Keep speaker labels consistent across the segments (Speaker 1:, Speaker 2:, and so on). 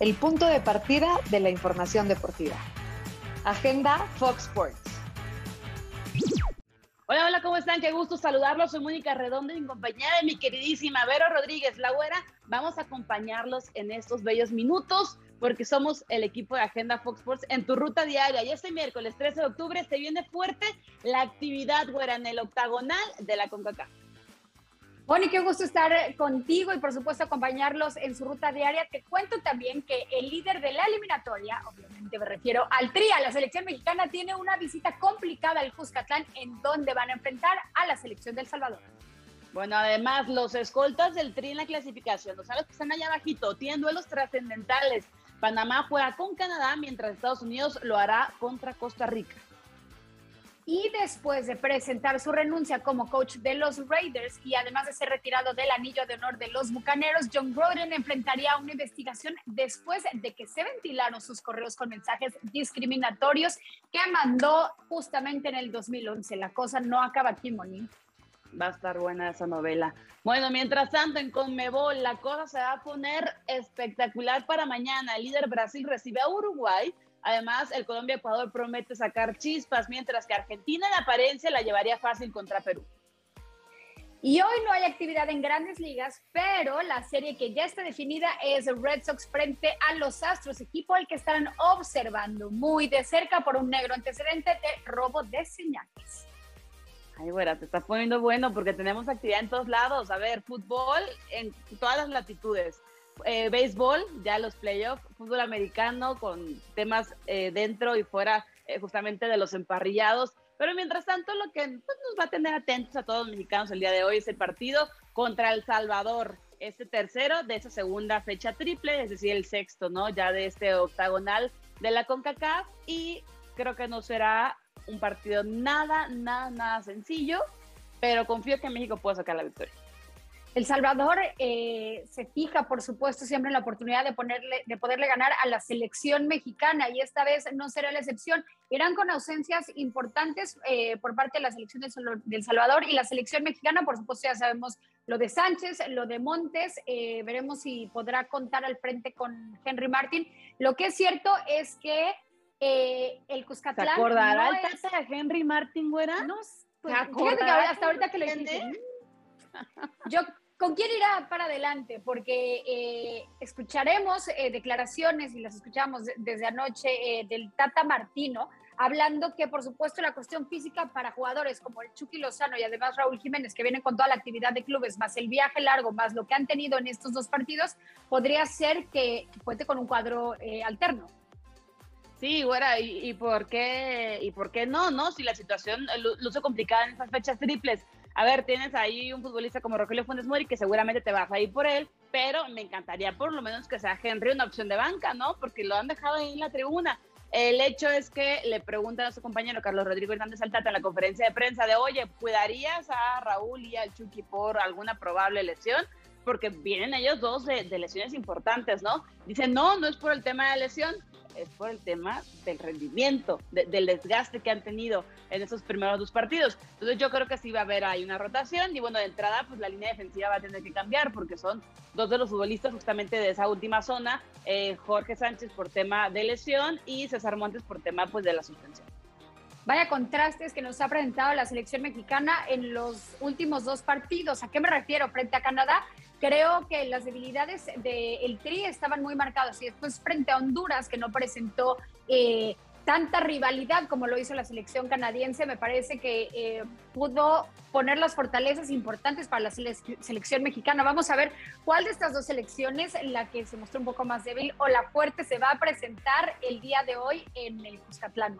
Speaker 1: el punto de partida de la información deportiva. Agenda Fox Sports.
Speaker 2: Hola, hola, ¿cómo están? Qué gusto saludarlos. Soy Mónica Redondo en compañía de mi queridísima Vero Rodríguez La Güera. Vamos a acompañarlos en estos bellos minutos porque somos el equipo de Agenda Fox Sports en tu ruta diaria. Y este miércoles 13 de octubre se viene fuerte la actividad, Güera, en el octagonal de la CONCACAF.
Speaker 3: Bonnie, qué gusto estar contigo y por supuesto acompañarlos en su ruta diaria. Te cuento también que el líder de la eliminatoria, obviamente me refiero al TRIA, la selección mexicana, tiene una visita complicada al Cuscatlán en donde van a enfrentar a la selección del Salvador.
Speaker 2: Bueno, además, los escoltas del TRI en la clasificación, o sea, que están allá abajito, tienen duelos trascendentales. Panamá juega con Canadá, mientras Estados Unidos lo hará contra Costa Rica.
Speaker 3: Y después de presentar su renuncia como coach de los Raiders y además de ser retirado del anillo de honor de los Bucaneros, John Groden enfrentaría una investigación después de que se ventilaron sus correos con mensajes discriminatorios que mandó justamente en el 2011. La cosa no acaba aquí, Moni.
Speaker 2: Va a estar buena esa novela. Bueno, mientras tanto, en Conmebol la cosa se va a poner espectacular para mañana. El líder Brasil recibe a Uruguay Además, el Colombia-Ecuador promete sacar chispas, mientras que Argentina en apariencia la llevaría fácil contra Perú.
Speaker 3: Y hoy no hay actividad en grandes ligas, pero la serie que ya está definida es Red Sox frente a los Astros, equipo al que están observando muy de cerca por un negro antecedente de robo de señales.
Speaker 2: Ay, güera, te está poniendo bueno porque tenemos actividad en todos lados. A ver, fútbol en todas las latitudes eh, béisbol, ya los playoffs, fútbol americano con temas eh, dentro y fuera eh, justamente de los emparrillados. Pero mientras tanto, lo que pues, nos va a tener atentos a todos los mexicanos el día de hoy es el partido contra El Salvador, este tercero de esa segunda fecha triple, es decir, el sexto, ¿no? Ya de este octagonal de la CONCACAF y creo que no será un partido nada, nada, nada sencillo, pero confío que México pueda sacar la victoria.
Speaker 3: El Salvador eh, se fija, por supuesto, siempre en la oportunidad de, ponerle, de poderle ganar a la selección mexicana y esta vez no será la excepción. Irán con ausencias importantes eh, por parte de la selección del Salvador y la selección mexicana, por supuesto, ya sabemos lo de Sánchez, lo de Montes, eh, veremos si podrá contar al frente con Henry Martin. Lo que es cierto es que el Cuscatlán... ¿Se
Speaker 2: acordará el es... de Henry Martin, güera?
Speaker 3: No, pues, hasta ahorita que le dije. Yo ¿Con quién irá para adelante? Porque eh, escucharemos eh, declaraciones y las escuchamos desde anoche eh, del Tata Martino, hablando que por supuesto la cuestión física para jugadores como el Chucky Lozano y además Raúl Jiménez, que vienen con toda la actividad de clubes, más el viaje largo, más lo que han tenido en estos dos partidos, podría ser que cuente con un cuadro alterno.
Speaker 2: Sí, güera, ¿y, por qué, ¿y por qué no? no? Si la situación luce complicada en estas fechas triples, a ver, tienes ahí un futbolista como Rogelio Funes Mori que seguramente te vas a ir por él, pero me encantaría por lo menos que sea Henry una opción de banca, ¿no? Porque lo han dejado ahí en la tribuna. El hecho es que le preguntan a su compañero Carlos Rodrigo Hernández Altata en la conferencia de prensa de, oye, ¿cuidarías a Raúl y al Chucky por alguna probable lesión? Porque vienen ellos dos de, lesiones importantes, ¿no? Dicen, no, no es por el tema de lesión, es por el tema del rendimiento, del desgaste que han tenido en esos primeros dos partidos. Entonces yo creo que sí va a haber ahí una rotación y bueno, de entrada pues la línea defensiva va a tener que cambiar porque son dos de los futbolistas justamente de esa última zona, eh, Jorge Sánchez por tema de lesión y César Montes por tema pues de la suspensión.
Speaker 3: Vaya contrastes que nos ha presentado la selección mexicana en los últimos dos partidos. ¿A qué me refiero? Frente a Canadá Creo que las debilidades del Tri estaban muy marcadas y después frente a Honduras, que no presentó eh, tanta rivalidad como lo hizo la selección canadiense, me parece que eh, pudo poner las fortalezas importantes para la selección mexicana. Vamos a ver cuál de estas dos selecciones, la que se mostró un poco más débil o la fuerte, se va a presentar el día de hoy en el Cuscatlán.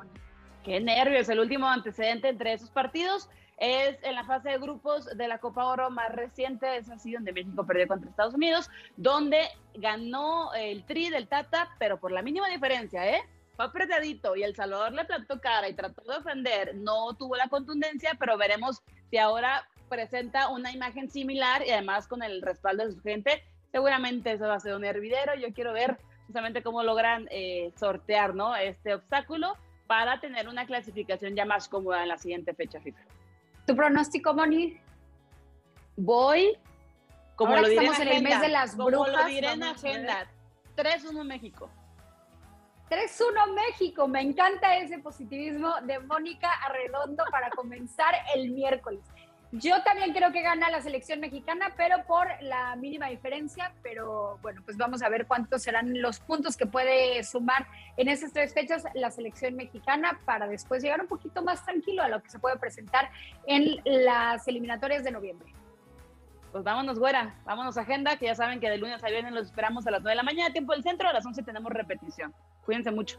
Speaker 2: Qué nervios, el último antecedente entre esos partidos es en la fase de grupos de la Copa Oro más reciente, es así donde México perdió contra Estados Unidos, donde ganó el Tri del Tata, pero por la mínima diferencia, ¿eh? Fue apretadito y El Salvador le plantó cara y trató de defender, no tuvo la contundencia, pero veremos si ahora presenta una imagen similar y además con el respaldo de su gente, seguramente eso va a ser un hervidero. Yo quiero ver justamente cómo logran eh, sortear ¿no? este obstáculo para tener una clasificación ya más cómoda en la siguiente fecha FIFA.
Speaker 3: ¿Tu pronóstico, Moni?
Speaker 2: Voy, como lo diré en,
Speaker 3: el mes de las brujas,
Speaker 2: en agenda, 3-1 México.
Speaker 3: 3-1 México, me encanta ese positivismo de Mónica Arredondo para comenzar el miércoles. Yo también creo que gana la selección mexicana, pero por la mínima diferencia. Pero bueno, pues vamos a ver cuántos serán los puntos que puede sumar en esas tres fechas la selección mexicana para después llegar un poquito más tranquilo a lo que se puede presentar en las eliminatorias de noviembre.
Speaker 2: Pues vámonos, güera, vámonos agenda, que ya saben que de lunes a viernes los esperamos a las 9 de la mañana, tiempo del centro, a las 11 tenemos repetición. Cuídense mucho.